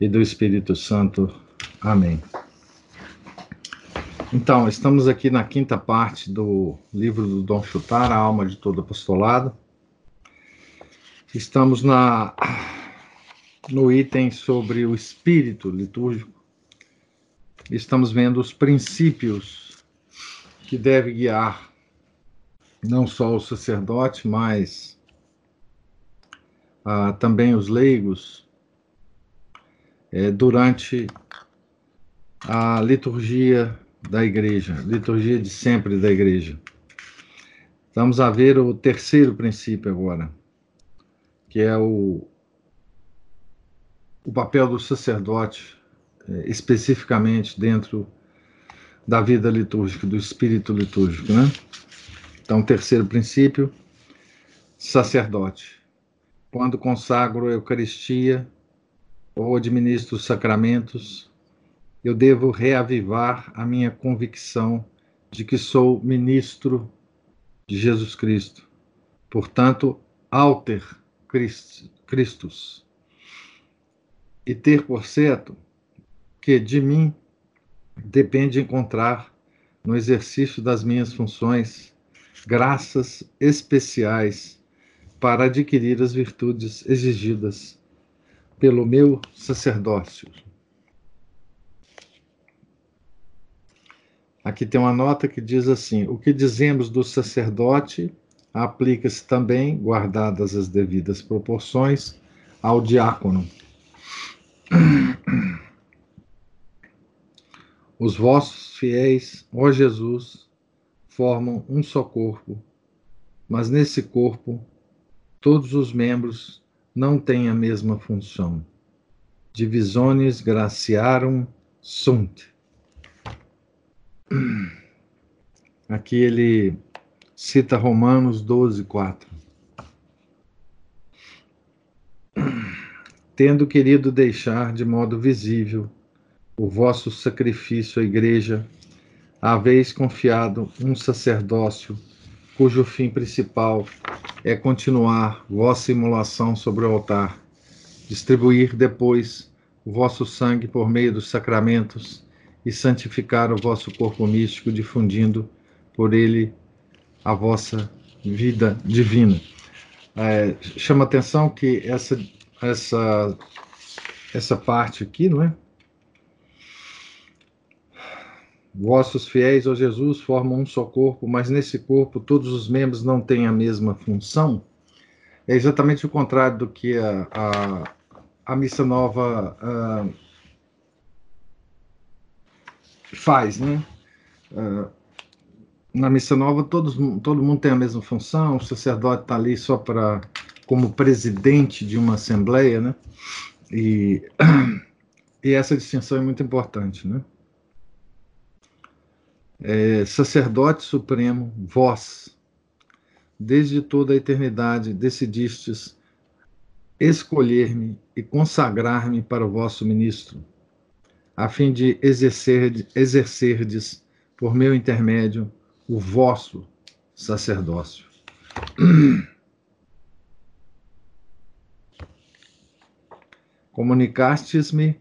e do Espírito Santo. Amém. Então, estamos aqui na quinta parte do livro do Dom Chutar, A Alma de Todo Apostolado. Estamos na, no item sobre o espírito litúrgico. Estamos vendo os princípios que deve guiar não só o sacerdote, mas ah, também os leigos é, durante a liturgia da igreja, liturgia de sempre da igreja. Vamos a ver o terceiro princípio agora, que é o, o papel do sacerdote, é, especificamente dentro da vida litúrgica, do espírito litúrgico, né? Então, terceiro princípio, sacerdote. Quando consagro a Eucaristia, ou administro os sacramentos, eu devo reavivar a minha convicção de que sou ministro de Jesus Cristo. Portanto, alter Christus. E ter por certo que de mim depende encontrar no exercício das minhas funções graças especiais para adquirir as virtudes exigidas pelo meu sacerdócio. Aqui tem uma nota que diz assim: o que dizemos do sacerdote aplica-se também, guardadas as devidas proporções, ao diácono. Os vossos fiéis, ó Jesus, formam um só corpo, mas nesse corpo todos os membros não tem a mesma função. Divisiones graciarum sunt. Aqui ele cita Romanos 12, 4. Tendo querido deixar de modo visível o vosso sacrifício à Igreja, haveis confiado um sacerdócio cujo fim principal é continuar vossa imolação sobre o altar, distribuir depois o vosso sangue por meio dos sacramentos e santificar o vosso corpo místico, difundindo por ele a vossa vida divina. É, chama atenção que essa, essa, essa parte aqui, não é? Vossos fiéis, ó Jesus, formam um só corpo, mas nesse corpo todos os membros não têm a mesma função. É exatamente o contrário do que a, a, a missa nova uh, faz, né? Uh, na missa nova todos, todo mundo tem a mesma função, o sacerdote está ali só para como presidente de uma assembleia, né? E, e essa distinção é muito importante, né? É, sacerdote supremo, vós, desde toda a eternidade decidistes escolher-me e consagrar-me para o vosso ministro, a fim de exercer, exercerdes por meu intermédio o vosso sacerdócio. Comunicastes-me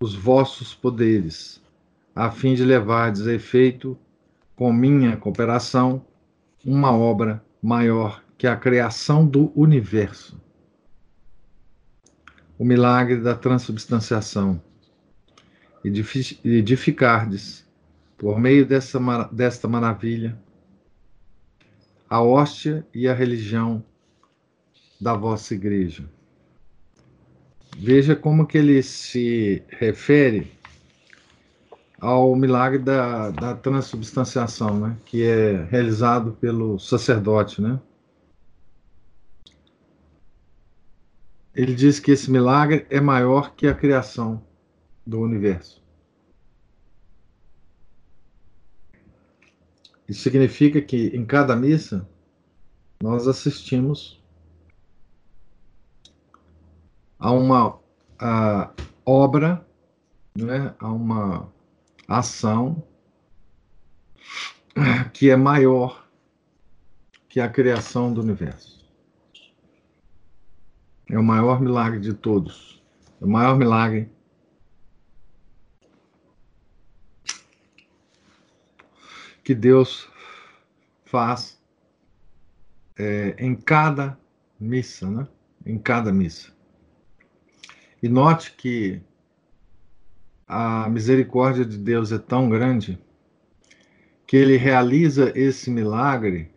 os vossos poderes a fim de levar a efeito, com minha cooperação, uma obra maior que a criação do universo. O milagre da transubstanciação. Edificardes, por meio dessa, desta maravilha, a hóstia e a religião da vossa igreja. Veja como que ele se refere ao milagre da, da transubstanciação, né? que é realizado pelo sacerdote. Né? Ele diz que esse milagre é maior que a criação do universo. Isso significa que em cada missa nós assistimos a uma a obra, né, a uma ação que é maior que a criação do universo. É o maior milagre de todos. É o maior milagre que Deus faz é, em cada missa, né? Em cada missa. E note que a misericórdia de Deus é tão grande que ele realiza esse milagre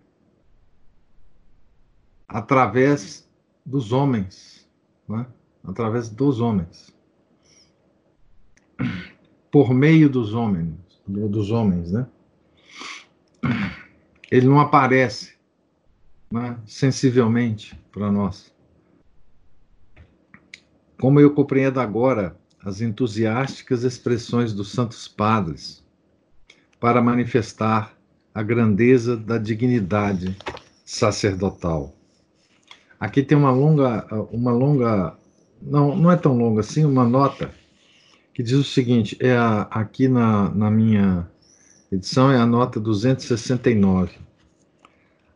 através dos homens, né? através dos homens, por meio dos homens, dos homens, né? Ele não aparece né, sensivelmente para nós. Como eu compreendo agora as entusiásticas expressões dos santos padres para manifestar a grandeza da dignidade sacerdotal. Aqui tem uma longa, uma longa, não, não é tão longa assim, uma nota que diz o seguinte: é a, aqui na, na minha edição é a nota 269.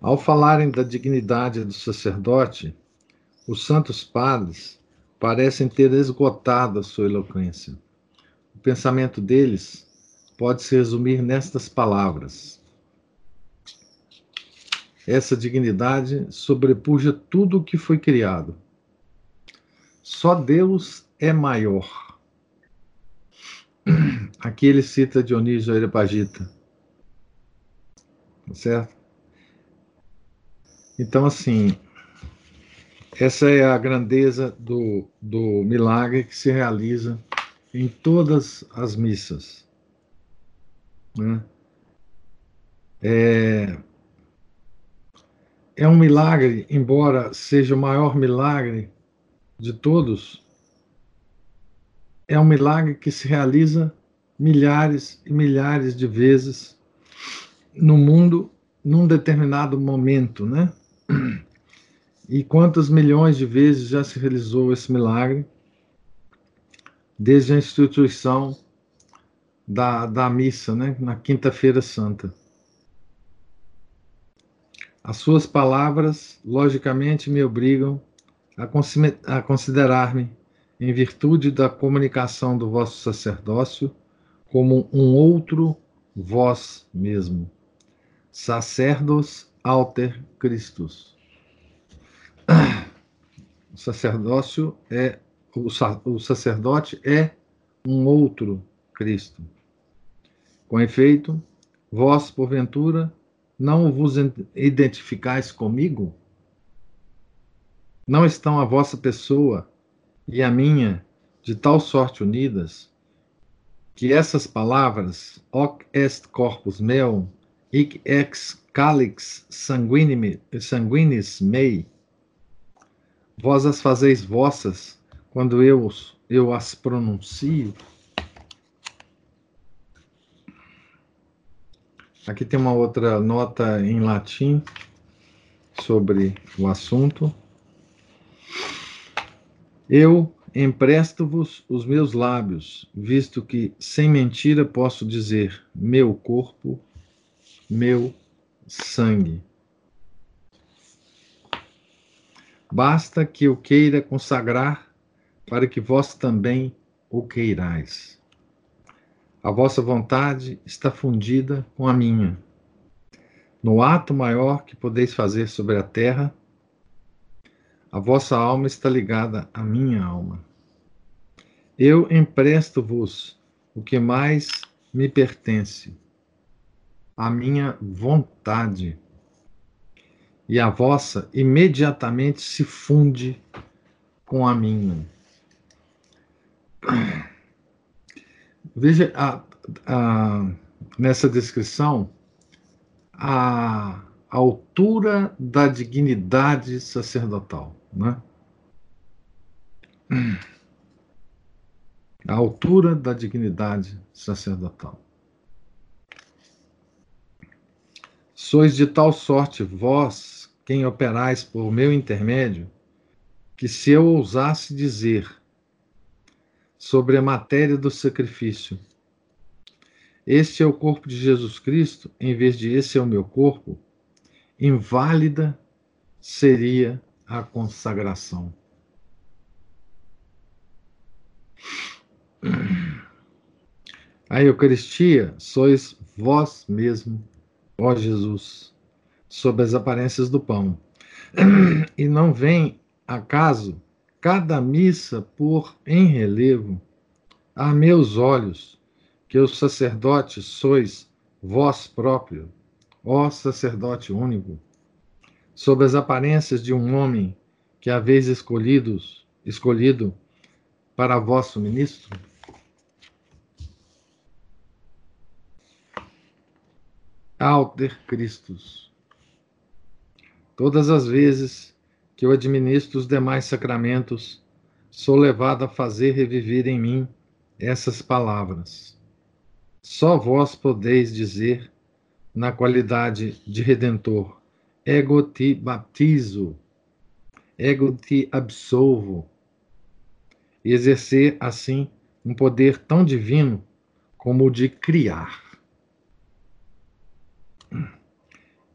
Ao falarem da dignidade do sacerdote, os santos padres parecem ter esgotado a sua eloquência. O pensamento deles pode se resumir nestas palavras: Essa dignidade sobrepuja tudo o que foi criado. Só Deus é maior. Aqui ele cita Dionísio Areopagita. Certo? Então, assim, essa é a grandeza do, do milagre que se realiza em todas as missas. Né? É, é um milagre, embora seja o maior milagre de todos, é um milagre que se realiza milhares e milhares de vezes no mundo num determinado momento, né? E quantas milhões de vezes já se realizou esse milagre desde a instituição da, da missa, né? Na Quinta-feira Santa. As suas palavras, logicamente, me obrigam a considerar-me, em virtude da comunicação do vosso sacerdócio, como um outro vós mesmo, sacerdos alter Christus o sacerdócio é o, o sacerdote é um outro Cristo. Com efeito, vós, porventura, não vos identificais comigo? Não estão a vossa pessoa e a minha de tal sorte unidas que essas palavras, hoc est corpus meum, hic ex calix sanguinis mei, Vós as fazeis vossas quando eu, eu as pronuncio. Aqui tem uma outra nota em latim sobre o assunto. Eu empresto-vos os meus lábios, visto que sem mentira posso dizer meu corpo, meu sangue. Basta que eu queira consagrar para que vós também o queirais. A vossa vontade está fundida com a minha. No ato maior que podeis fazer sobre a terra, a vossa alma está ligada à minha alma. Eu empresto-vos o que mais me pertence, a minha vontade e a vossa imediatamente se funde com a minha. Veja a, a, nessa descrição a, a altura da dignidade sacerdotal, né? à altura da dignidade sacerdotal. Sois de tal sorte, vós, quem operais por meu intermédio, que se eu ousasse dizer sobre a matéria do sacrifício, este é o corpo de Jesus Cristo, em vez de esse é o meu corpo, inválida seria a consagração. A Eucaristia sois vós mesmo, ó Jesus, sob as aparências do pão. E não vem acaso cada missa por em relevo a meus olhos, que os sacerdotes sois vós próprio, ó sacerdote único, sob as aparências de um homem que haveis escolhidos, escolhido para vosso ministro? Alter Christus. Todas as vezes que eu administro os demais sacramentos, sou levado a fazer reviver em mim essas palavras. Só vós podeis dizer, na qualidade de redentor, ego te baptizo, ego te absolvo, e exercer, assim, um poder tão divino como o de criar.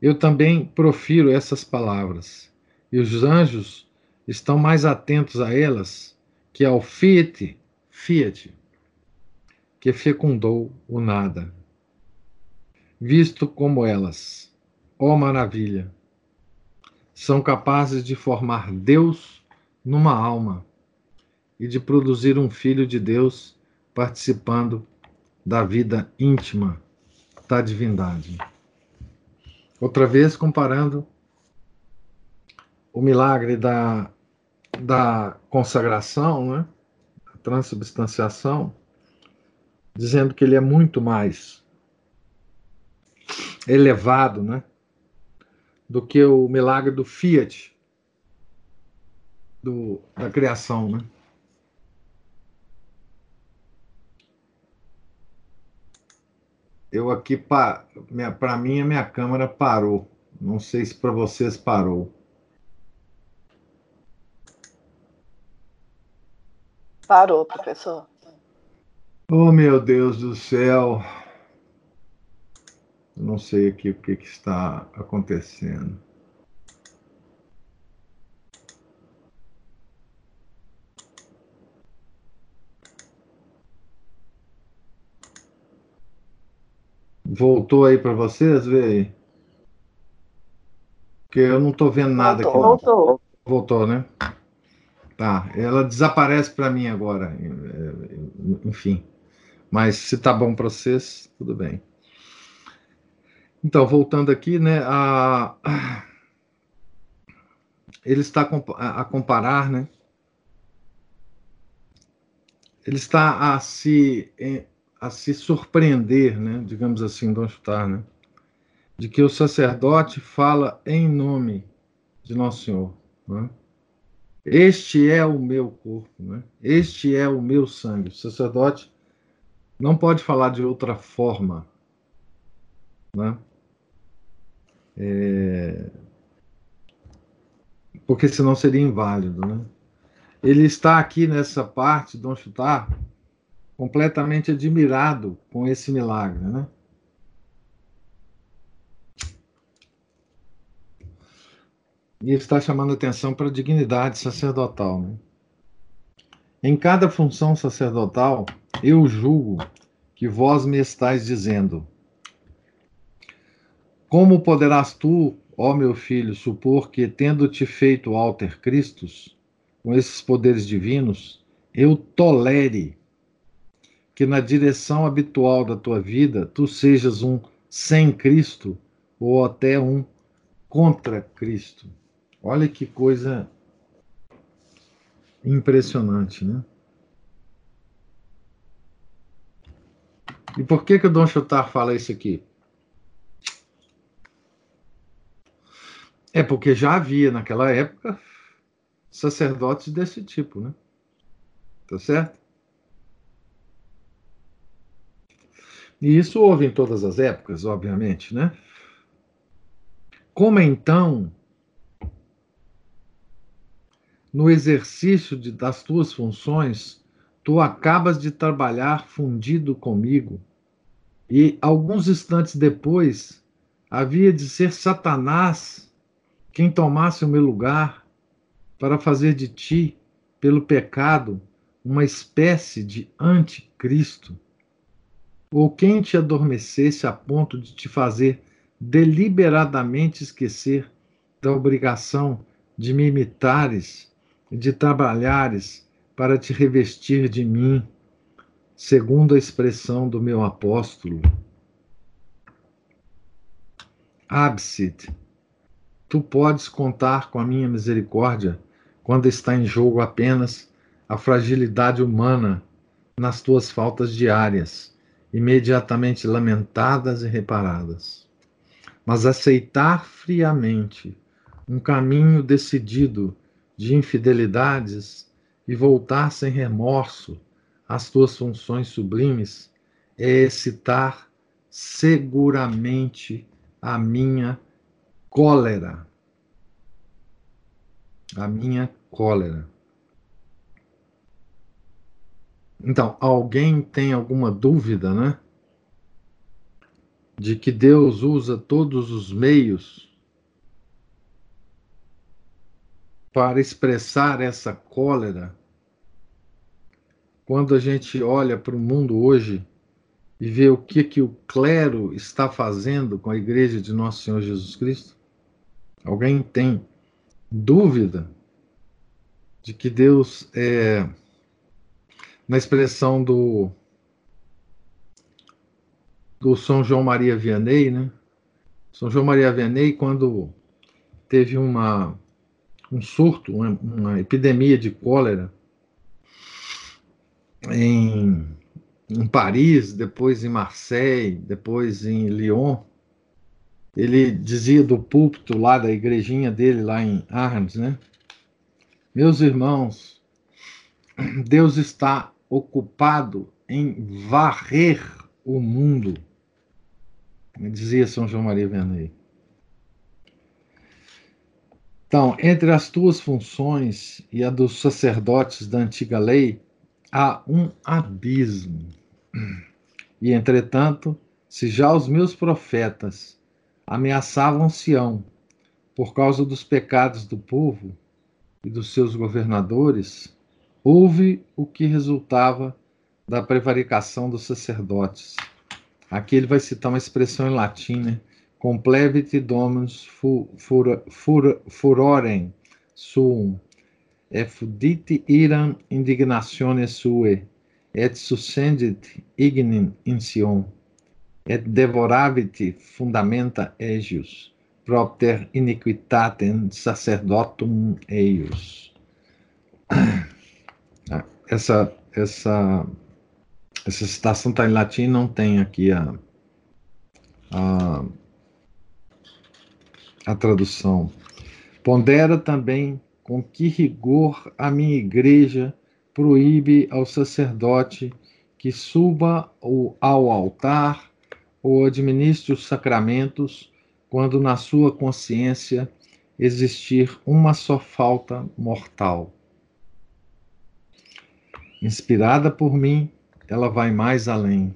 Eu também profiro essas palavras e os anjos estão mais atentos a elas que ao Fiat, Fiat, que fecundou o nada. Visto como elas, ó maravilha, são capazes de formar Deus numa alma e de produzir um filho de Deus participando da vida íntima da divindade. Outra vez comparando o milagre da, da consagração, né? a transubstanciação, dizendo que ele é muito mais elevado né? do que o milagre do Fiat, do, da criação. Né? Eu aqui, para mim, a minha câmera parou. Não sei se para vocês parou. Parou, professor. Oh, meu Deus do céu. Não sei aqui o que, que está acontecendo. Voltou aí para vocês? Vê aí. Porque eu não estou vendo nada voltou, aqui. Voltou. Voltou, né? Tá, ela desaparece para mim agora, enfim. Mas se tá bom para vocês, tudo bem. Então, voltando aqui, né, a, ele está a comparar, né? Ele está a se a se surpreender, né, digamos assim, Dom Chutar, né, de que o sacerdote fala em nome de Nosso Senhor. Né? Este é o meu corpo, né? este é o meu sangue. O sacerdote não pode falar de outra forma. Né? É... Porque senão seria inválido. Né? Ele está aqui nessa parte, Dom Chutar, completamente admirado com esse milagre. Né? e está chamando atenção para a dignidade sacerdotal. Né? Em cada função sacerdotal, eu julgo que vós me estáis dizendo: Como poderás tu, ó meu filho, supor que, tendo-te feito alter Christus, com esses poderes divinos, eu tolere que na direção habitual da tua vida tu sejas um sem Cristo ou até um contra Cristo? Olha que coisa impressionante, né? E por que que o Dom Chutar fala isso aqui? É porque já havia naquela época sacerdotes desse tipo, né? Tá certo? E isso houve em todas as épocas, obviamente, né? Como então, no exercício de, das tuas funções, tu acabas de trabalhar fundido comigo, e alguns instantes depois havia de ser Satanás quem tomasse o meu lugar para fazer de ti, pelo pecado, uma espécie de anticristo, ou quem te adormecesse a ponto de te fazer deliberadamente esquecer da obrigação de me imitares de trabalhares para te revestir de mim, segundo a expressão do meu apóstolo. Absit, tu podes contar com a minha misericórdia quando está em jogo apenas a fragilidade humana nas tuas faltas diárias, imediatamente lamentadas e reparadas. Mas aceitar friamente um caminho decidido de infidelidades e voltar sem remorso às tuas funções sublimes é excitar seguramente a minha cólera. A minha cólera. Então, alguém tem alguma dúvida, né? De que Deus usa todos os meios para expressar essa cólera. Quando a gente olha para o mundo hoje e vê o que, que o clero está fazendo com a igreja de Nosso Senhor Jesus Cristo? Alguém tem dúvida de que Deus é na expressão do do São João Maria Vianney, né? São João Maria Vianney, quando teve uma, um surto, uma, uma epidemia de cólera em, em Paris, depois em Marseille, depois em Lyon, ele dizia do púlpito lá da igrejinha dele, lá em Arnes, né? Meus irmãos, Deus está ocupado em varrer o mundo, dizia São João Maria Vianney. Então, entre as tuas funções e a dos sacerdotes da antiga lei, há um abismo. E, entretanto, se já os meus profetas ameaçavam Sião por causa dos pecados do povo e dos seus governadores, houve o que resultava da prevaricação dos sacerdotes. Aqui ele vai citar uma expressão em latim, né? Complevit dominus fu, fur, fur, furorem suum, effudit iram indignatione sue, et suscendit ignem in Sion, et devoravit fundamenta egius, propter iniquitatem sacerdotum eius essa, essa, essa citação está em latim, não tem aqui a, a, a tradução. Pondera também com que rigor a minha igreja proíbe ao sacerdote que suba ao altar ou administre os sacramentos quando na sua consciência existir uma só falta mortal. Inspirada por mim, ela vai mais além.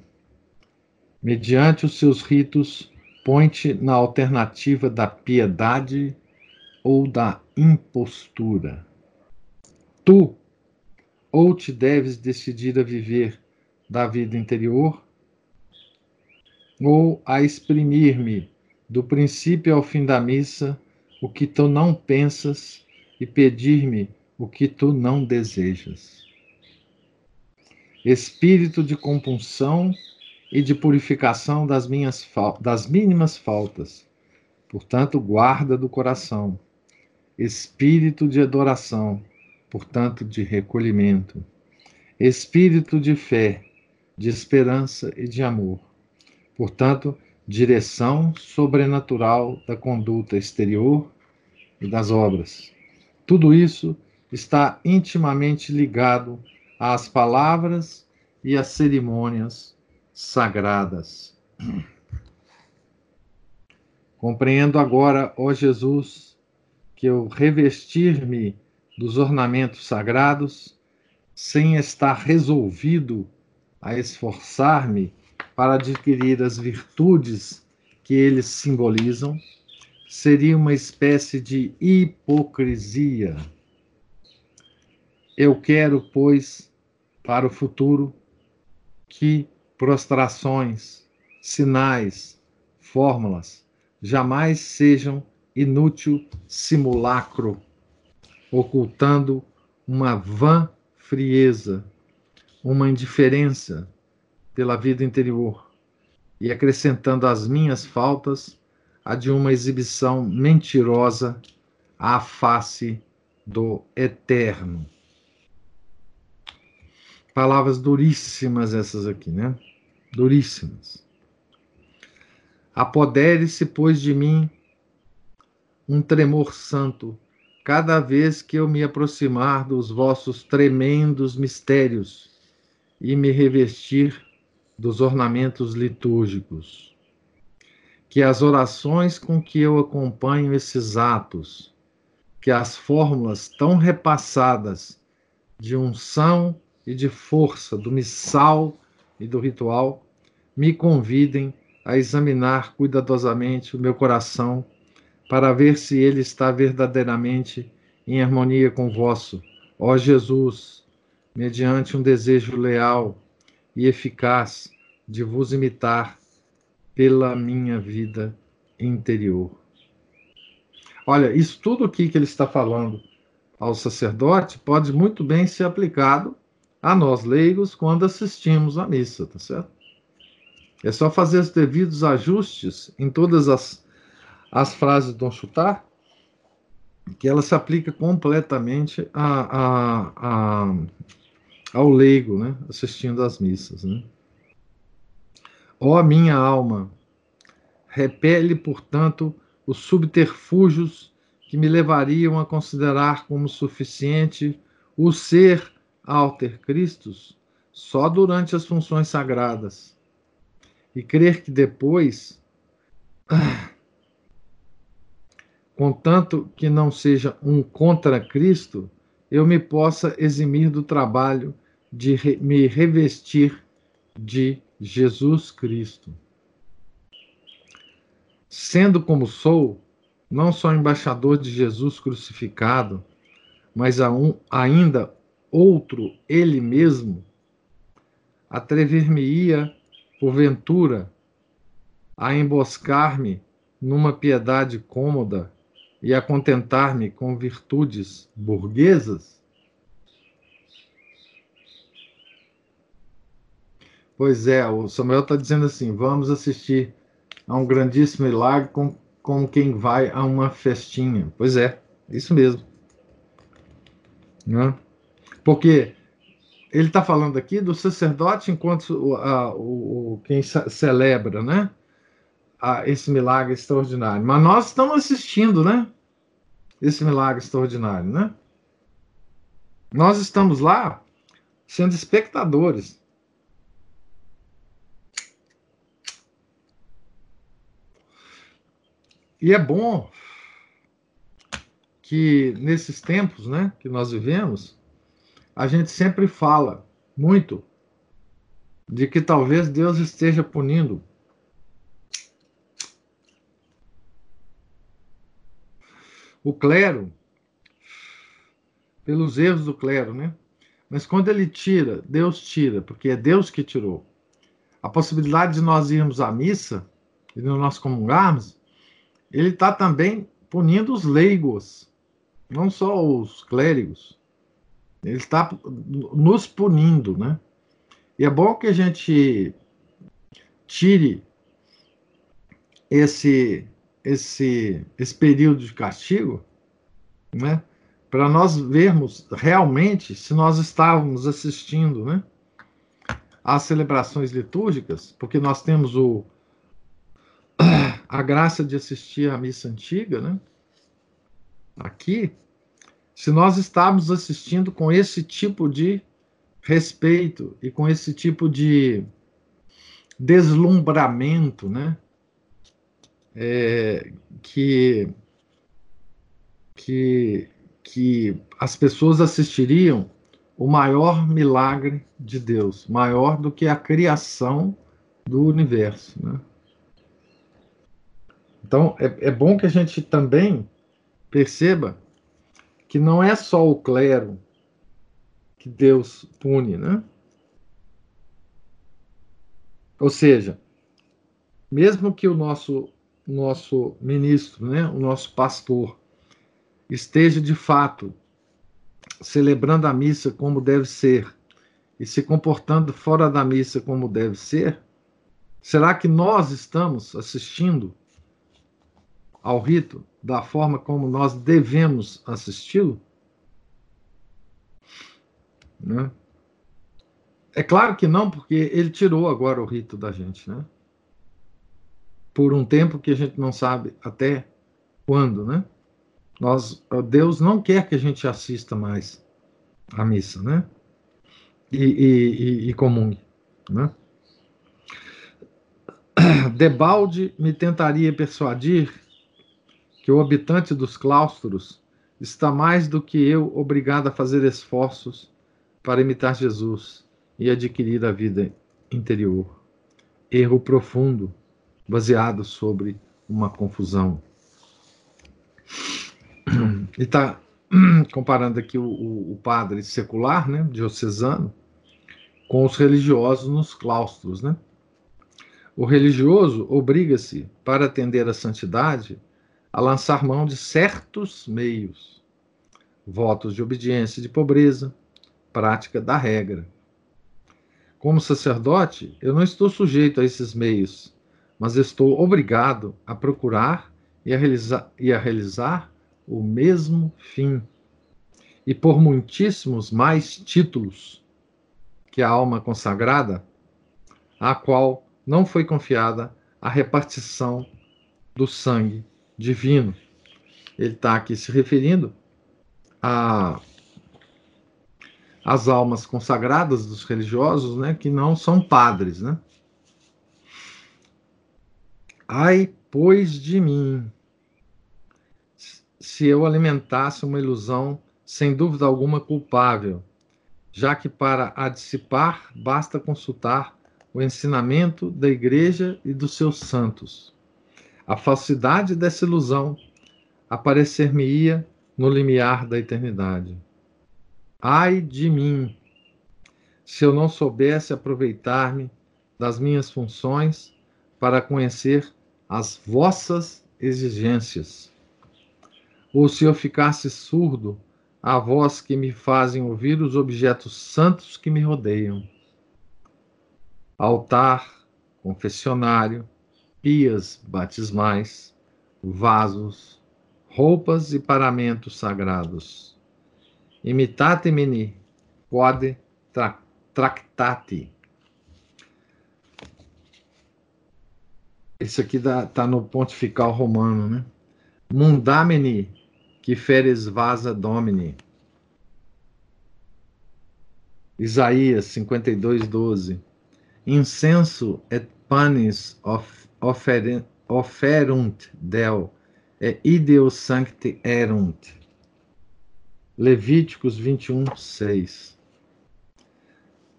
Mediante os seus ritos, põe-te na alternativa da piedade ou da impostura. Tu ou te deves decidir a viver da vida interior, ou a exprimir-me do princípio ao fim da missa o que tu não pensas e pedir-me o que tu não desejas espírito de compunção e de purificação das, minhas das mínimas faltas, portanto, guarda do coração, espírito de adoração, portanto, de recolhimento, espírito de fé, de esperança e de amor, portanto, direção sobrenatural da conduta exterior e das obras. Tudo isso está intimamente ligado às palavras e às cerimônias sagradas. Compreendo agora, ó Jesus, que eu revestir-me dos ornamentos sagrados, sem estar resolvido a esforçar-me para adquirir as virtudes que eles simbolizam, seria uma espécie de hipocrisia. Eu quero, pois, para o futuro, que prostrações, sinais, fórmulas jamais sejam inútil simulacro, ocultando uma vã frieza, uma indiferença pela vida interior e acrescentando às minhas faltas a de uma exibição mentirosa à face do eterno. Palavras duríssimas essas aqui, né? Duríssimas. Apodere-se, pois, de mim um tremor santo, cada vez que eu me aproximar dos vossos tremendos mistérios e me revestir dos ornamentos litúrgicos. Que as orações com que eu acompanho esses atos, que as fórmulas tão repassadas de unção e de força do missal e do ritual me convidem a examinar cuidadosamente o meu coração para ver se ele está verdadeiramente em harmonia com o vosso, ó Jesus, mediante um desejo leal e eficaz de vos imitar pela minha vida interior. Olha, isso tudo aqui que ele está falando ao sacerdote pode muito bem ser aplicado a nós leigos quando assistimos à missa, tá certo? É só fazer os devidos ajustes em todas as, as frases do Chutar, que ela se aplica completamente a, a, a, ao leigo, né? assistindo às missas. Né? Ó minha alma, repele, portanto, os subterfúgios que me levariam a considerar como suficiente o ser alter Christus só durante as funções sagradas e crer que depois, contanto que não seja um contra Cristo, eu me possa eximir do trabalho de me revestir de Jesus Cristo. Sendo como sou, não só embaixador de Jesus crucificado, mas um, ainda outro ele mesmo, atrever-me-ia, porventura, a emboscar-me numa piedade cômoda e a contentar-me com virtudes burguesas? Pois é, o Samuel está dizendo assim: vamos assistir a um grandíssimo milagre com, com quem vai a uma festinha. Pois é, isso mesmo. Né? Porque ele está falando aqui do sacerdote enquanto a, o, o, quem celebra, né? A, esse milagre extraordinário. Mas nós estamos assistindo, né? Esse milagre extraordinário, né? Nós estamos lá sendo espectadores. E é bom que nesses tempos, né, que nós vivemos, a gente sempre fala muito de que talvez Deus esteja punindo o clero pelos erros do clero, né? Mas quando ele tira, Deus tira, porque é Deus que tirou. A possibilidade de nós irmos à missa e de nós comungarmos, ele está também punindo os leigos, não só os clérigos. Ele está nos punindo, né? E é bom que a gente tire esse esse esse período de castigo, né? Para nós vermos realmente se nós estávamos assistindo, né? Às celebrações litúrgicas, porque nós temos o a graça de assistir à missa antiga, né? Aqui se nós estamos assistindo com esse tipo de respeito e com esse tipo de, deslumbramento, né? É, que, que, que as pessoas assistiriam o maior milagre de Deus, maior do que a criação do universo. Né? Então, é, é bom que a gente também perceba que não é só o clero que Deus pune, né? Ou seja, mesmo que o nosso nosso ministro, né, o nosso pastor, esteja de fato celebrando a missa como deve ser e se comportando fora da missa como deve ser, será que nós estamos assistindo ao rito da forma como nós devemos assisti-lo? Né? É claro que não, porque ele tirou agora o rito da gente, né? Por um tempo que a gente não sabe até quando, né? Nós, Deus não quer que a gente assista mais à missa, né? E, e, e, e comungue, né? Debalde me tentaria persuadir que o habitante dos claustros está mais do que eu obrigado a fazer esforços para imitar Jesus e adquirir a vida interior. Erro profundo, baseado sobre uma confusão. E está comparando aqui o, o, o, padre secular, né, diocesano, com os religiosos nos claustros, né? O religioso obriga-se, para atender à santidade, a lançar mão de certos meios, votos de obediência de pobreza, prática da regra. Como sacerdote, eu não estou sujeito a esses meios, mas estou obrigado a procurar e a realizar, e a realizar o mesmo fim, e por muitíssimos mais títulos que a alma consagrada, à qual não foi confiada a repartição do sangue divino. Ele está aqui se referindo a as almas consagradas dos religiosos, né, que não são padres, né? Ai, pois de mim, se eu alimentasse uma ilusão sem dúvida alguma culpável, já que para a dissipar basta consultar o ensinamento da Igreja e dos seus santos. A falsidade dessa ilusão aparecer-me-ia no limiar da eternidade. Ai de mim, se eu não soubesse aproveitar-me das minhas funções para conhecer as vossas exigências, ou se eu ficasse surdo à voz que me fazem ouvir os objetos santos que me rodeiam. Altar, confessionário, pias batismais, vasos, roupas e paramentos sagrados imitate-me quod tra tractati. Isso aqui está no pontifical romano, né? Mundamini, que feres vasa domini. Isaías 52, 12. Incenso et panis of, oferunt del, e ideo sancti erunt. Levíticos 21, 6.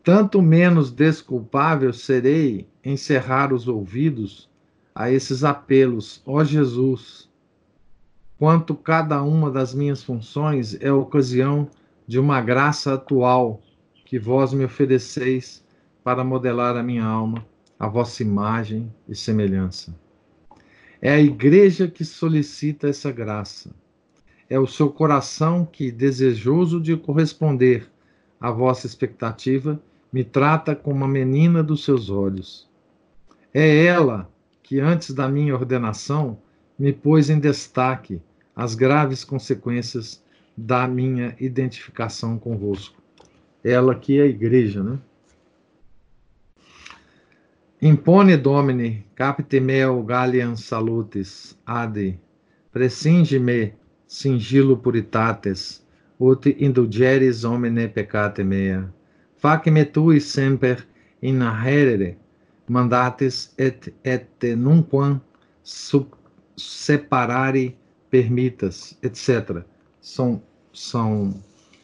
Tanto menos desculpável serei em cerrar os ouvidos a esses apelos, ó Jesus, quanto cada uma das minhas funções é ocasião de uma graça atual que vós me ofereceis para modelar a minha alma, a vossa imagem e semelhança. É a igreja que solicita essa graça é o seu coração que, desejoso de corresponder à vossa expectativa, me trata como a menina dos seus olhos. É ela que, antes da minha ordenação, me pôs em destaque as graves consequências da minha identificação convosco. Ela que é a igreja, né? Impone Domine, capite meo galliam salutis, ade, prescinge-me singilo puritates, ut indulgeris homine peccate mea. Fac me tui semper innaherere, mandates et, et nunquam separare permitas, etc. São, são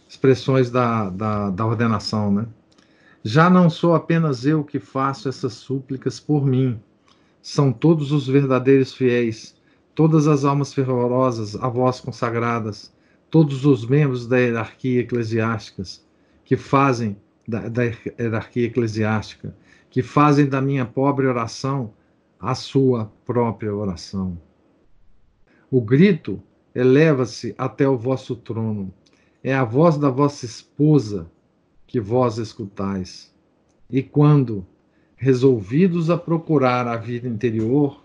expressões da, da, da ordenação, né? Já não sou apenas eu que faço essas súplicas por mim, são todos os verdadeiros fiéis, todas as almas fervorosas a vós consagradas, todos os membros da hierarquia eclesiástica que fazem da, da hierarquia eclesiástica, que fazem da minha pobre oração a sua própria oração. O grito eleva-se até o vosso trono. É a voz da vossa esposa que vós escutais. E quando, resolvidos a procurar a vida interior,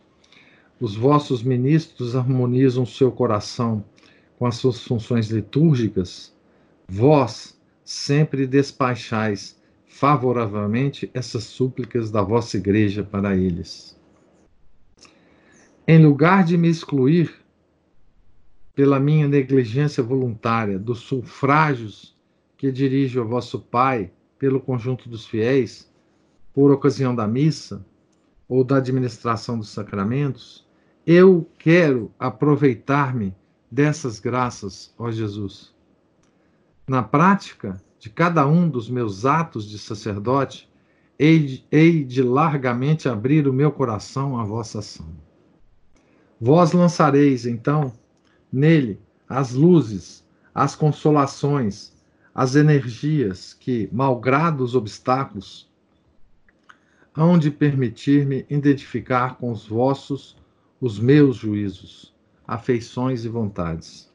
os vossos ministros harmonizam seu coração com as suas funções litúrgicas, vós sempre despachais favoravelmente essas súplicas da vossa igreja para eles. Em lugar de me excluir pela minha negligência voluntária dos sufrágios que dirijo a vosso Pai pelo conjunto dos fiéis, por ocasião da missa ou da administração dos sacramentos, eu quero aproveitar-me dessas graças, ó Jesus. Na prática de cada um dos meus atos de sacerdote, hei, hei de largamente abrir o meu coração à vossa ação. Vós lançareis, então, nele as luzes, as consolações, as energias que, malgrado os obstáculos, hão de permitir-me identificar com os vossos os meus juízos, afeições e vontades.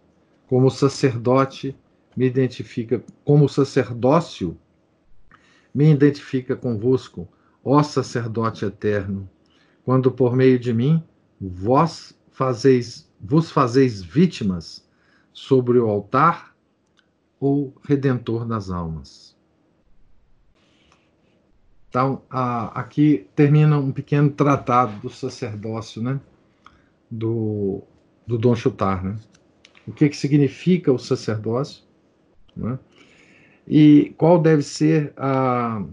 Como sacerdote, me identifica, como sacerdócio, me identifica convosco, ó sacerdote eterno, quando por meio de mim vós fazeis, vos fazeis vítimas sobre o altar ou redentor das almas. Então, a, aqui termina um pequeno tratado do sacerdócio, né? Do, do Dom Chutar, né? O que, que significa o sacerdócio? Né? E qual deve ser a,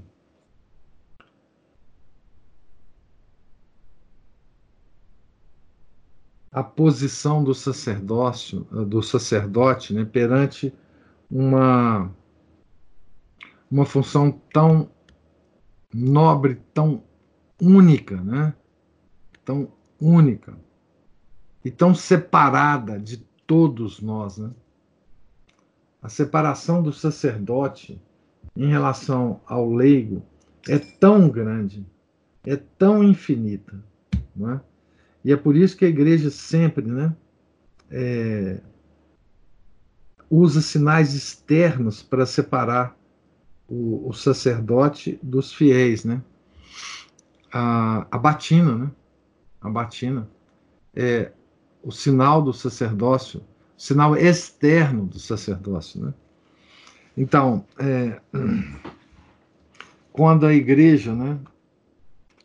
a posição do sacerdócio, do sacerdote, né, perante uma uma função tão nobre, tão única, né? Tão única e tão separada de todos nós, né? A separação do sacerdote em relação ao leigo é tão grande, é tão infinita, não é? E é por isso que a igreja sempre né, é, usa sinais externos para separar o, o, sacerdote dos fiéis. Né? A, a batina, né? a batina é o sinal do sacerdócio, sinal externo do sacerdócio. Né? Então, é, quando a igreja né,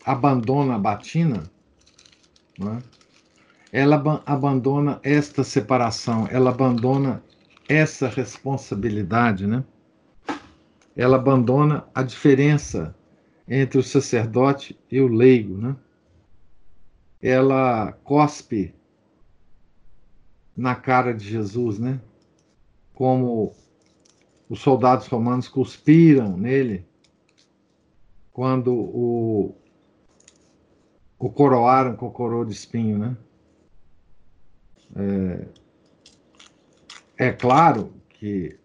abandona a batina, é? ela ab abandona esta separação, ela abandona essa responsabilidade, né? Ela abandona a diferença entre o sacerdote e o leigo, né? Ela cospe na cara de Jesus, né? Como os soldados romanos cuspiram nele quando o, o coroaram com coroa de espinho, né? É, é claro que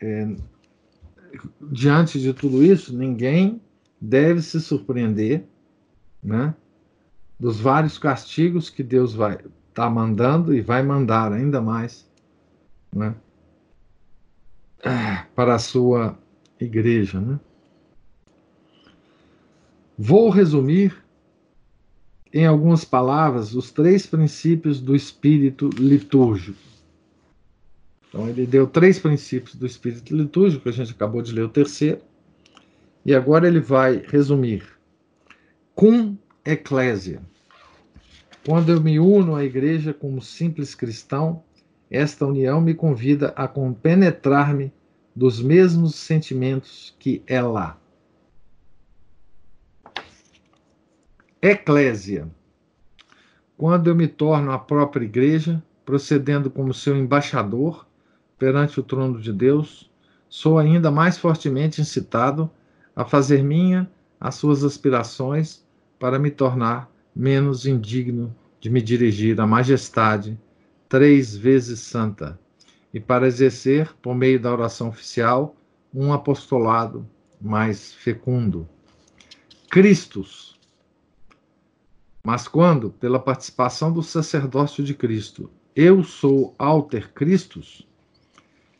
é, diante de tudo isso, ninguém deve se surpreender, né? Dos vários castigos que Deus vai estar tá mandando e vai mandar ainda mais, né? Para a sua igreja, né? Vou resumir em algumas palavras, os três princípios do espírito litúrgico. Então, ele deu três princípios do espírito litúrgico, a gente acabou de ler o terceiro, e agora ele vai resumir. Cum eclésia. Quando eu me uno à igreja como simples cristão, esta união me convida a compenetrar-me dos mesmos sentimentos que ela. eclésia. Quando eu me torno a própria igreja, procedendo como seu embaixador perante o trono de Deus, sou ainda mais fortemente incitado a fazer minha as suas aspirações para me tornar menos indigno de me dirigir à majestade três vezes santa e para exercer, por meio da oração oficial, um apostolado mais fecundo. Cristos. Mas quando, pela participação do sacerdócio de Cristo, eu sou alter Christus,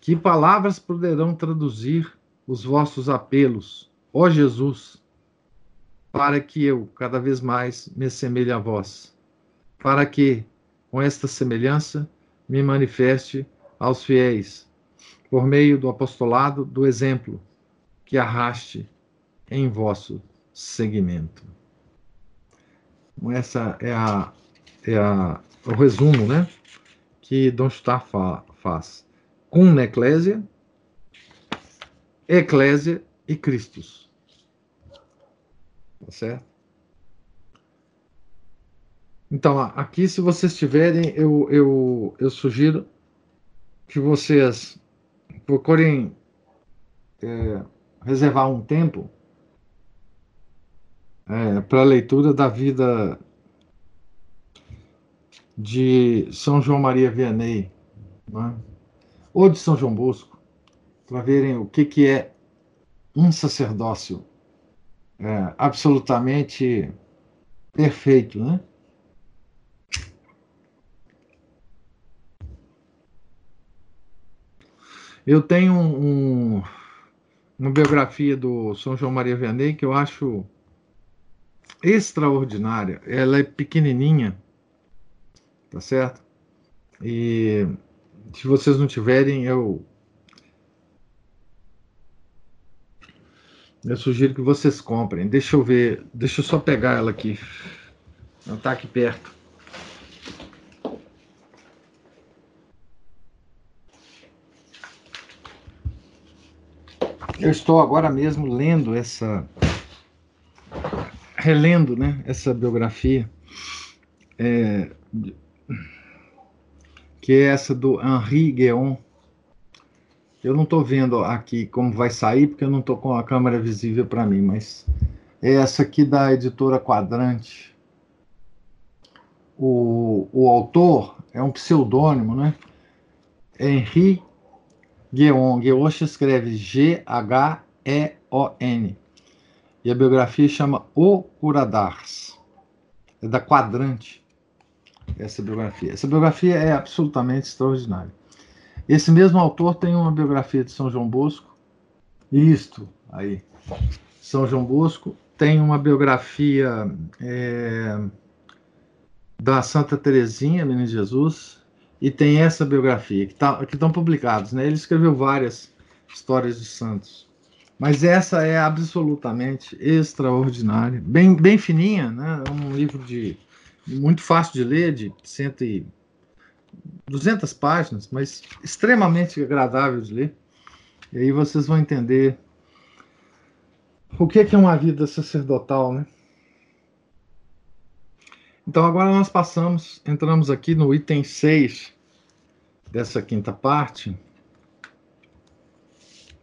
que palavras poderão traduzir os vossos apelos, ó Jesus, para que eu cada vez mais me assemelhe a vós, para que, com esta semelhança, me manifeste aos fiéis, por meio do apostolado do exemplo que arraste em vosso segmento. Então, essa é a, é a o resumo, né, que Dom Star fa, faz. Com eclésia, eclésia e Cristos. Tá certo? Então, aqui, se vocês tiverem, eu, eu, eu sugiro que vocês procurem é, reservar um tempo é, para a leitura da vida de São João Maria Vianney, né? Ou de São João Bosco, para verem o que, que é um sacerdócio é, absolutamente perfeito, né? Eu tenho um, uma biografia do São João Maria Vianney que eu acho extraordinária. Ela é pequenininha, tá certo? E se vocês não tiverem, eu eu sugiro que vocês comprem. Deixa eu ver, deixa eu só pegar ela aqui. Ela tá aqui perto. Eu estou agora mesmo lendo essa. relendo né, essa biografia, é, que é essa do Henri Guéon. Eu não estou vendo aqui como vai sair, porque eu não estou com a câmera visível para mim, mas é essa aqui da editora Quadrante. O, o autor é um pseudônimo, né? Henri. Gueon se escreve G-H-E-O-N. E a biografia chama O Curadars. É da Quadrante, essa biografia. Essa biografia é absolutamente extraordinária. Esse mesmo autor tem uma biografia de São João Bosco. Isto aí. São João Bosco tem uma biografia é, da Santa Teresinha, Menina Jesus, e tem essa biografia, que tá, estão publicados. Né? Ele escreveu várias histórias de santos. Mas essa é absolutamente extraordinária, bem, bem fininha, né? É um livro de muito fácil de ler, de cento e 200 páginas, mas extremamente agradável de ler. E aí vocês vão entender o que é uma vida sacerdotal, né? Então agora nós passamos, entramos aqui no item 6 dessa quinta parte,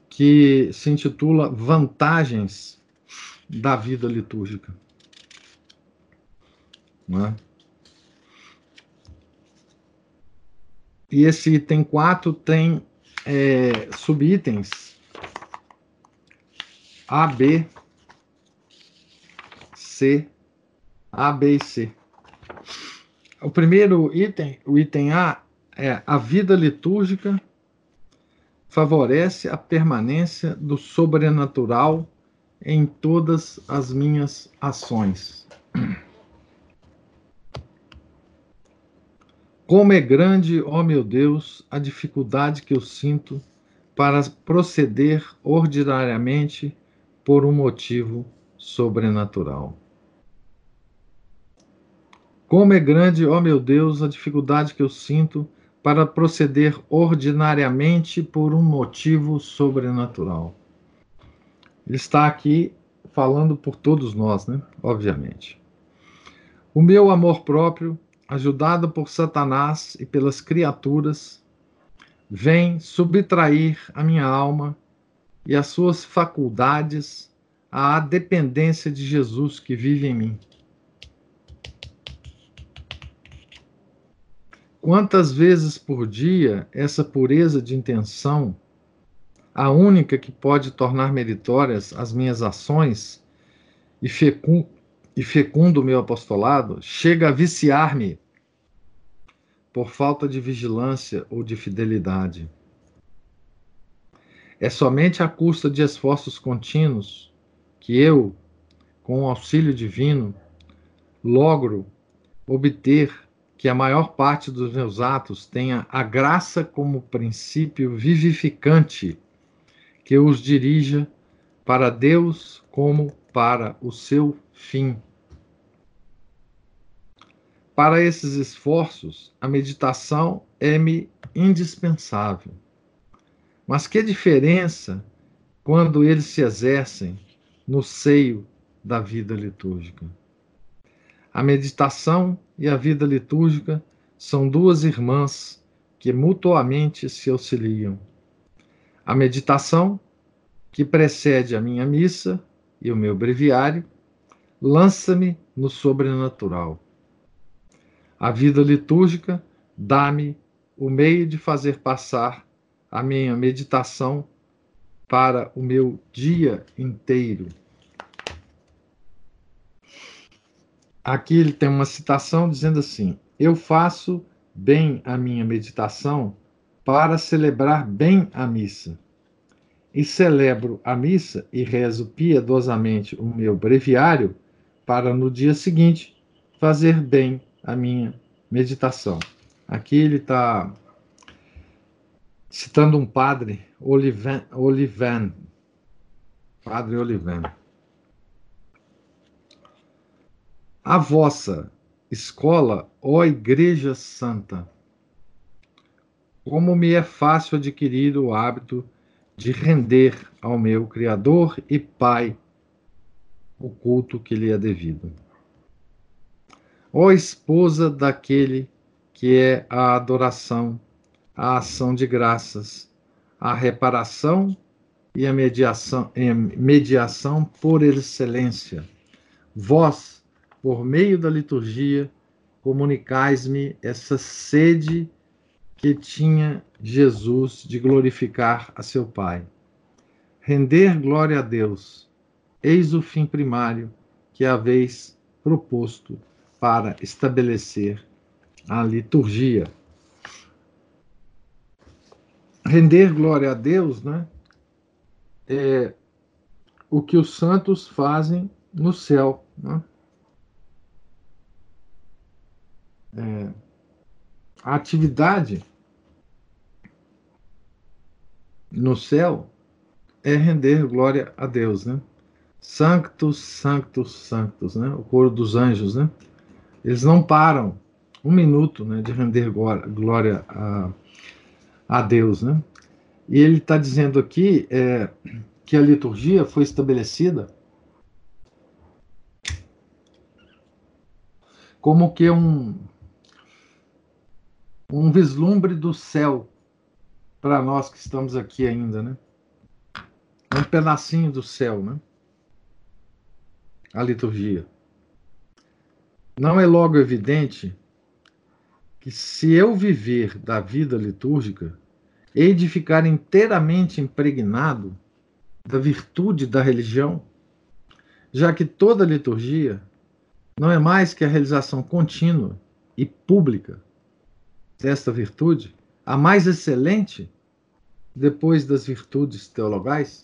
que se intitula Vantagens da Vida Litúrgica. É? E esse item 4 tem é, subitens A, B, C, A, B e C. O primeiro item, o item A, é a vida litúrgica favorece a permanência do sobrenatural em todas as minhas ações. Como é grande, ó meu Deus, a dificuldade que eu sinto para proceder ordinariamente por um motivo sobrenatural. Como é grande, ó meu Deus, a dificuldade que eu sinto para proceder ordinariamente por um motivo sobrenatural. Ele está aqui falando por todos nós, né? Obviamente. O meu amor próprio, ajudado por Satanás e pelas criaturas, vem subtrair a minha alma e as suas faculdades à dependência de Jesus que vive em mim. Quantas vezes por dia essa pureza de intenção, a única que pode tornar meritórias as minhas ações e e fecundo o meu apostolado, chega a viciar-me por falta de vigilância ou de fidelidade. É somente à custa de esforços contínuos que eu, com o auxílio divino, logro obter que a maior parte dos meus atos tenha a graça como princípio vivificante que os dirija para Deus como para o seu fim. Para esses esforços, a meditação é-me indispensável. Mas que diferença quando eles se exercem no seio da vida litúrgica? A meditação e a vida litúrgica são duas irmãs que mutuamente se auxiliam. A meditação, que precede a minha missa e o meu breviário, lança-me no sobrenatural. A vida litúrgica dá-me o meio de fazer passar a minha meditação para o meu dia inteiro. Aqui ele tem uma citação dizendo assim: Eu faço bem a minha meditação para celebrar bem a missa. E celebro a missa e rezo piedosamente o meu breviário para no dia seguinte fazer bem a minha meditação. Aqui ele está citando um padre, Olivan, Olivan Padre Olivan. A vossa escola, ó Igreja Santa, como me é fácil adquirir o hábito de render ao meu Criador e Pai o culto que lhe é devido. Ó esposa daquele que é a adoração, a ação de graças, a reparação e a mediação, mediação por excelência. Vós, por meio da liturgia, comunicais-me essa sede que tinha Jesus de glorificar a seu Pai. Render glória a Deus, eis o fim primário que haveis proposto para estabelecer a liturgia. Render glória a Deus, né? É o que os santos fazem no céu, né? é, a atividade no céu é render glória a Deus, né? Sanctus, sanctus, sanctus, né? O coro dos anjos, né? Eles não param um minuto, né, de render glória a, a Deus, né? E ele está dizendo aqui é, que a liturgia foi estabelecida como que um, um vislumbre do céu para nós que estamos aqui ainda, né? Um pedacinho do céu, né? A liturgia. Não é logo evidente que se eu viver da vida litúrgica, hei de ficar inteiramente impregnado da virtude da religião, já que toda liturgia não é mais que a realização contínua e pública desta virtude, a mais excelente depois das virtudes teologais?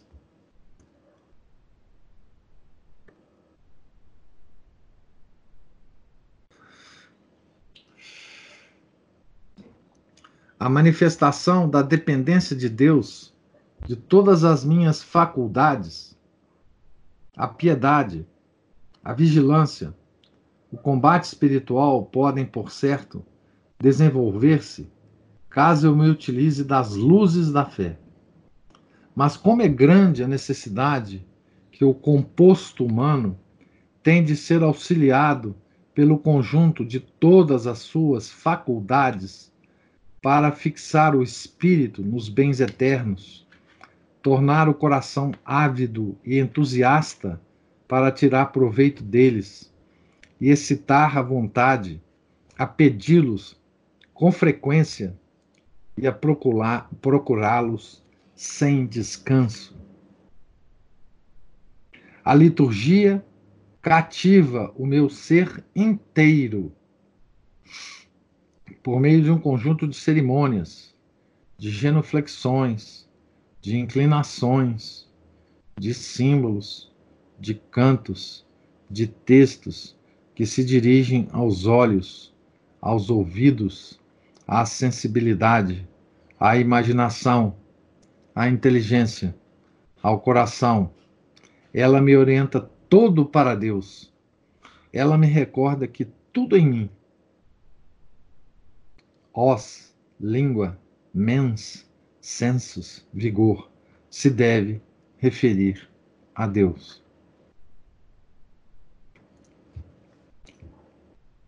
A manifestação da dependência de Deus de todas as minhas faculdades, a piedade, a vigilância, o combate espiritual podem, por certo, desenvolver-se caso eu me utilize das luzes da fé. Mas como é grande a necessidade que o composto humano tem de ser auxiliado pelo conjunto de todas as suas faculdades para fixar o espírito nos bens eternos, tornar o coração ávido e entusiasta para tirar proveito deles e excitar a vontade a pedi-los com frequência e a procurá-los sem descanso. A liturgia cativa o meu ser inteiro por meio de um conjunto de cerimônias, de genuflexões, de inclinações, de símbolos, de cantos, de textos que se dirigem aos olhos, aos ouvidos, à sensibilidade, à imaginação, à inteligência, ao coração. Ela me orienta todo para Deus. Ela me recorda que tudo em mim, os, língua, mens, sensos, vigor, se deve referir a Deus.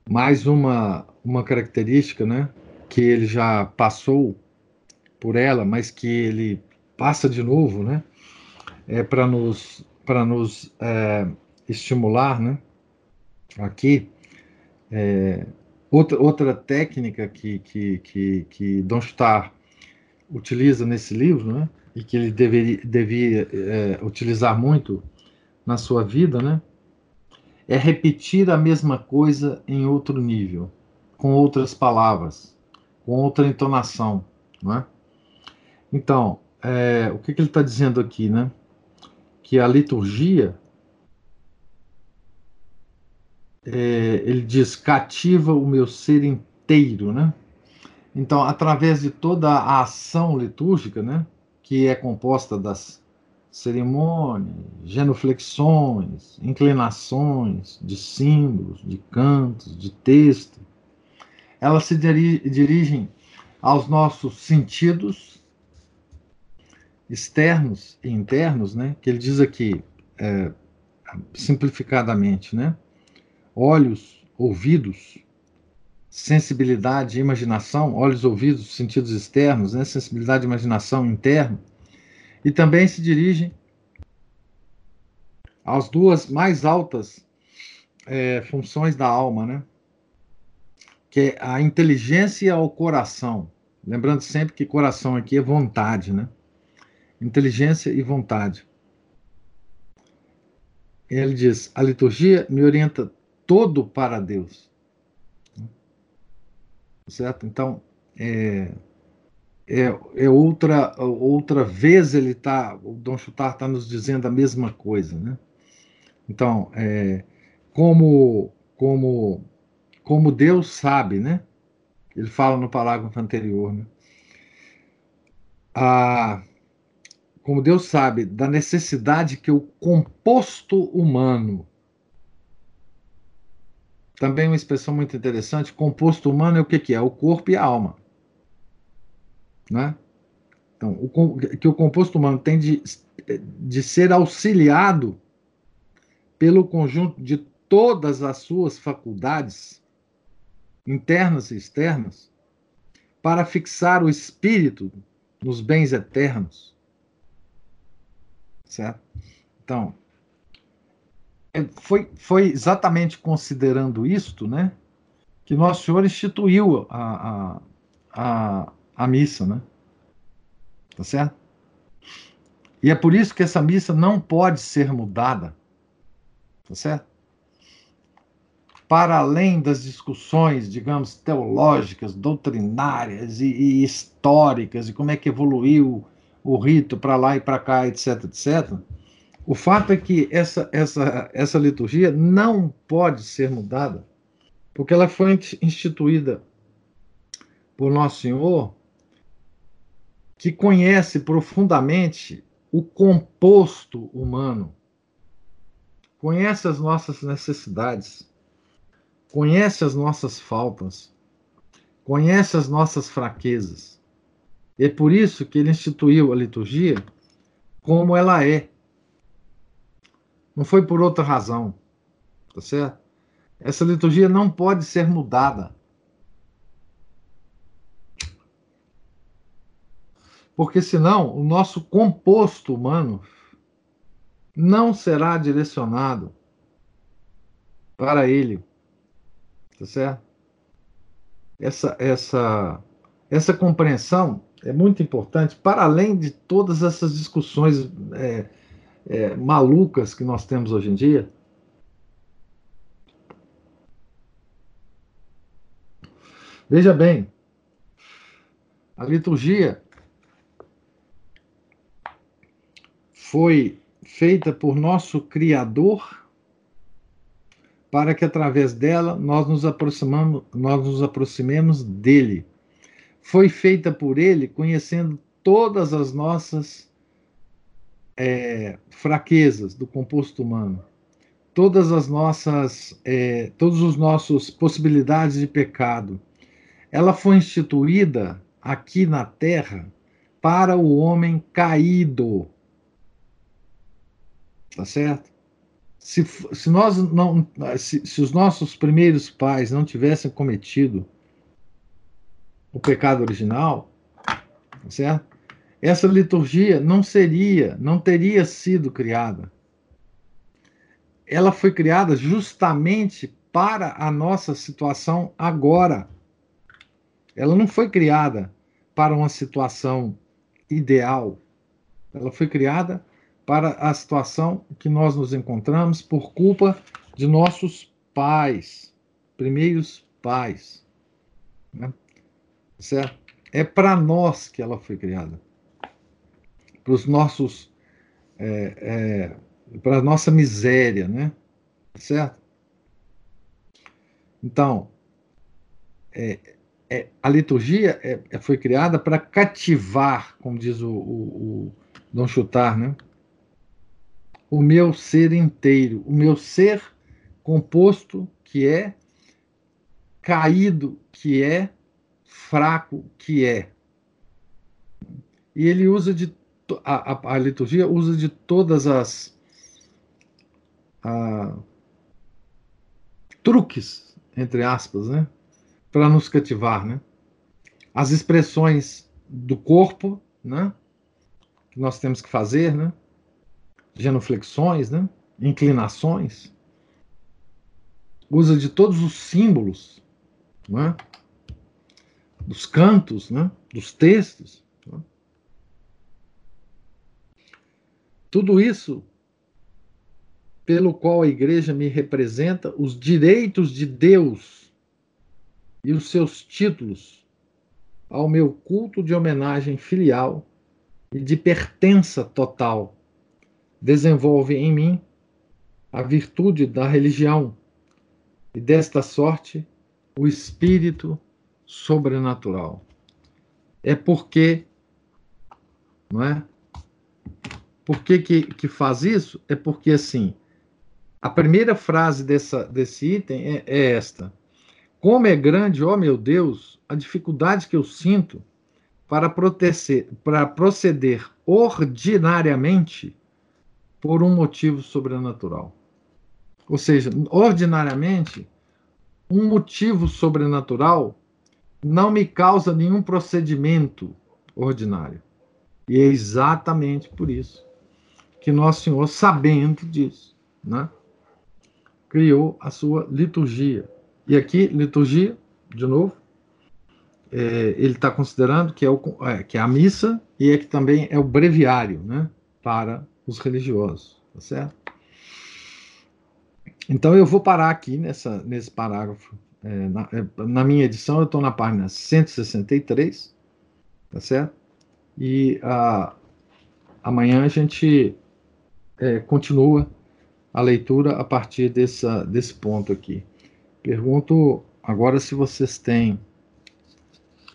Mais uma, uma característica, né, que ele já passou por ela, mas que ele passa de novo, né, é para nos para nos é, estimular, né? Aqui, é, outra, outra técnica que, que, que, que Don Starr utiliza nesse livro, né? E que ele deveria, devia é, utilizar muito na sua vida, né? É repetir a mesma coisa em outro nível, com outras palavras, com outra entonação, não é? Então, é, o que, que ele está dizendo aqui, né? que a liturgia, é, ele diz, cativa o meu ser inteiro, né? Então, através de toda a ação litúrgica, né, que é composta das cerimônias, genuflexões, inclinações, de símbolos, de cantos, de texto, elas se dirigem aos nossos sentidos externos e internos, né, que ele diz aqui, é, simplificadamente, né, olhos, ouvidos, sensibilidade, imaginação, olhos, ouvidos, sentidos externos, né, sensibilidade, imaginação interna, e também se dirigem às duas mais altas é, funções da alma, né, que é a inteligência e o coração. Lembrando sempre que coração aqui é vontade, né? inteligência e vontade. Ele diz: a liturgia me orienta todo para Deus. Certo? Então, é, é, é outra, outra vez ele está, o Dom Chutar está nos dizendo a mesma coisa. Né? Então, é, como, como, como Deus sabe, né? ele fala no parágrafo anterior, né? a, como Deus sabe, da necessidade que o composto humano. Também uma expressão muito interessante: composto humano é o que, que é? O corpo e a alma. Né? Então, o, que o composto humano tem de, de ser auxiliado pelo conjunto de todas as suas faculdades, internas e externas, para fixar o espírito nos bens eternos certo? Então, foi, foi exatamente considerando isto, né, que Nosso Senhor instituiu a, a, a, a missa, né? Tá certo? E é por isso que essa missa não pode ser mudada, tá certo? Para além das discussões, digamos, teológicas, doutrinárias e, e históricas, e como é que evoluiu o rito para lá e para cá, etc, etc. O fato é que essa, essa, essa liturgia não pode ser mudada, porque ela foi instituída por Nosso Senhor, que conhece profundamente o composto humano, conhece as nossas necessidades, conhece as nossas faltas, conhece as nossas fraquezas. É por isso que ele instituiu a liturgia como ela é. Não foi por outra razão, tá certo? Essa liturgia não pode ser mudada. Porque senão o nosso composto humano não será direcionado para ele. Tá certo? Essa, essa, essa compreensão é muito importante, para além de todas essas discussões é, é, malucas que nós temos hoje em dia. Veja bem, a liturgia foi feita por nosso Criador para que através dela nós nos aproximamos, nós nos aproximemos dele. Foi feita por ele conhecendo todas as nossas é, fraquezas do composto humano, todas as nossas, é, todos os nossos possibilidades de pecado. Ela foi instituída aqui na Terra para o homem caído, Tá certo? Se, se nós não. Se, se os nossos primeiros pais não tivessem cometido o pecado original, tá certo? Essa liturgia não seria, não teria sido criada. Ela foi criada justamente para a nossa situação agora. Ela não foi criada para uma situação ideal. Ela foi criada para a situação que nós nos encontramos por culpa de nossos pais, primeiros pais. Né? Certo? É para nós que ela foi criada. Para os nossos. É, é, para a nossa miséria, né? Certo? Então, é, é, a liturgia é, é, foi criada para cativar, como diz o, o, o Dom Chutar, né? o meu ser inteiro, o meu ser composto, que é caído, que é fraco, que é. E ele usa de a, a, a liturgia usa de todas as a, truques entre aspas, né, para nos cativar, né? As expressões do corpo, né, que nós temos que fazer, né? genuflexões, né? inclinações, usa de todos os símbolos, né? dos cantos, né? dos textos. Tudo isso pelo qual a igreja me representa os direitos de Deus e os seus títulos ao meu culto de homenagem filial e de pertença total desenvolve em mim a virtude da religião e desta sorte o espírito sobrenatural. É porque, não é? Por que, que, que faz isso? É porque assim, a primeira frase dessa, desse item é, é esta: Como é grande, ó meu Deus, a dificuldade que eu sinto para, proteger, para proceder ordinariamente por um motivo sobrenatural. Ou seja, ordinariamente, um motivo sobrenatural não me causa nenhum procedimento ordinário. E é exatamente por isso que Nosso Senhor, sabendo disso, né, criou a sua liturgia. E aqui, liturgia, de novo, é, ele está considerando que é, o, é, que é a missa e é que também é o breviário né, para os religiosos, tá certo? Então eu vou parar aqui nessa, nesse parágrafo. É, na, é, na, minha edição eu estou na página 163, tá certo? E a, amanhã a gente é, continua a leitura a partir dessa, desse ponto aqui. Pergunto agora se vocês têm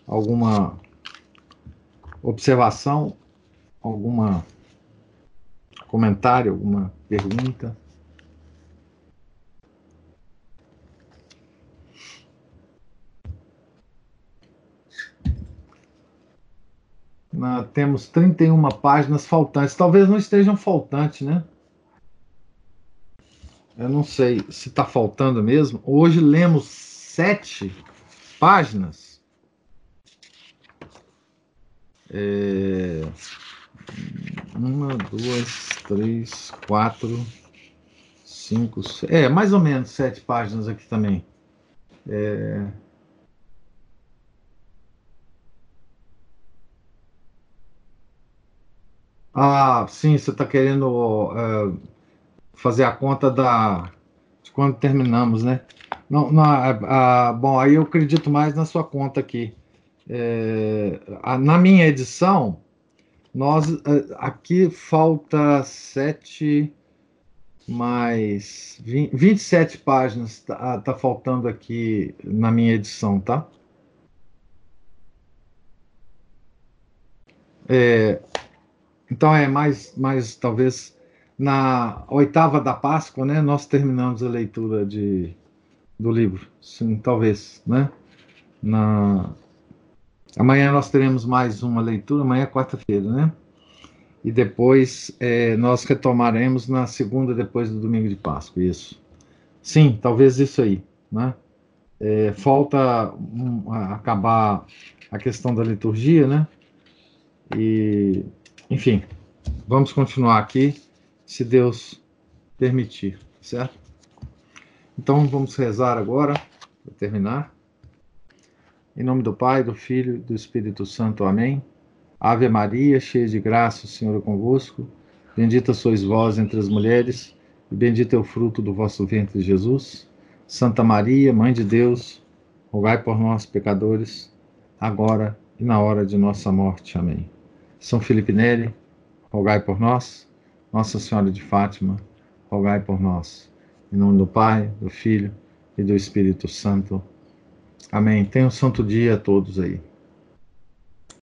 alguma observação, alguma comentário, alguma pergunta? Na, temos 31 páginas faltantes. Talvez não estejam faltantes, né? Eu não sei se está faltando mesmo. Hoje lemos sete páginas. É, uma, duas, três, quatro, cinco, seis, é mais ou menos sete páginas aqui também. É, Ah, sim, você está querendo uh, fazer a conta da, de quando terminamos, né? Não, não ah, bom, aí eu acredito mais na sua conta aqui. É, na minha edição, nós eh, aqui falta sete mais 20, 27 páginas está tá faltando aqui na minha edição, tá? É, então é mais, mais talvez na oitava da Páscoa, né? Nós terminamos a leitura de, do livro, sim, talvez, né? Na amanhã nós teremos mais uma leitura, amanhã é quarta-feira, né? E depois é, nós retomaremos na segunda depois do domingo de Páscoa, isso. Sim, talvez isso aí, né? É, falta um, acabar a questão da liturgia, né? E enfim, vamos continuar aqui, se Deus permitir, certo? Então vamos rezar agora, para terminar. Em nome do Pai, do Filho e do Espírito Santo. Amém. Ave Maria, cheia de graça, o Senhor é convosco. Bendita sois vós entre as mulheres, e bendito é o fruto do vosso ventre, Jesus. Santa Maria, Mãe de Deus, rogai por nós, pecadores, agora e na hora de nossa morte. Amém. São Felipe Neri, rogai por nós. Nossa Senhora de Fátima, rogai por nós. Em nome do Pai, do Filho e do Espírito Santo. Amém. Tenham um santo dia a todos aí.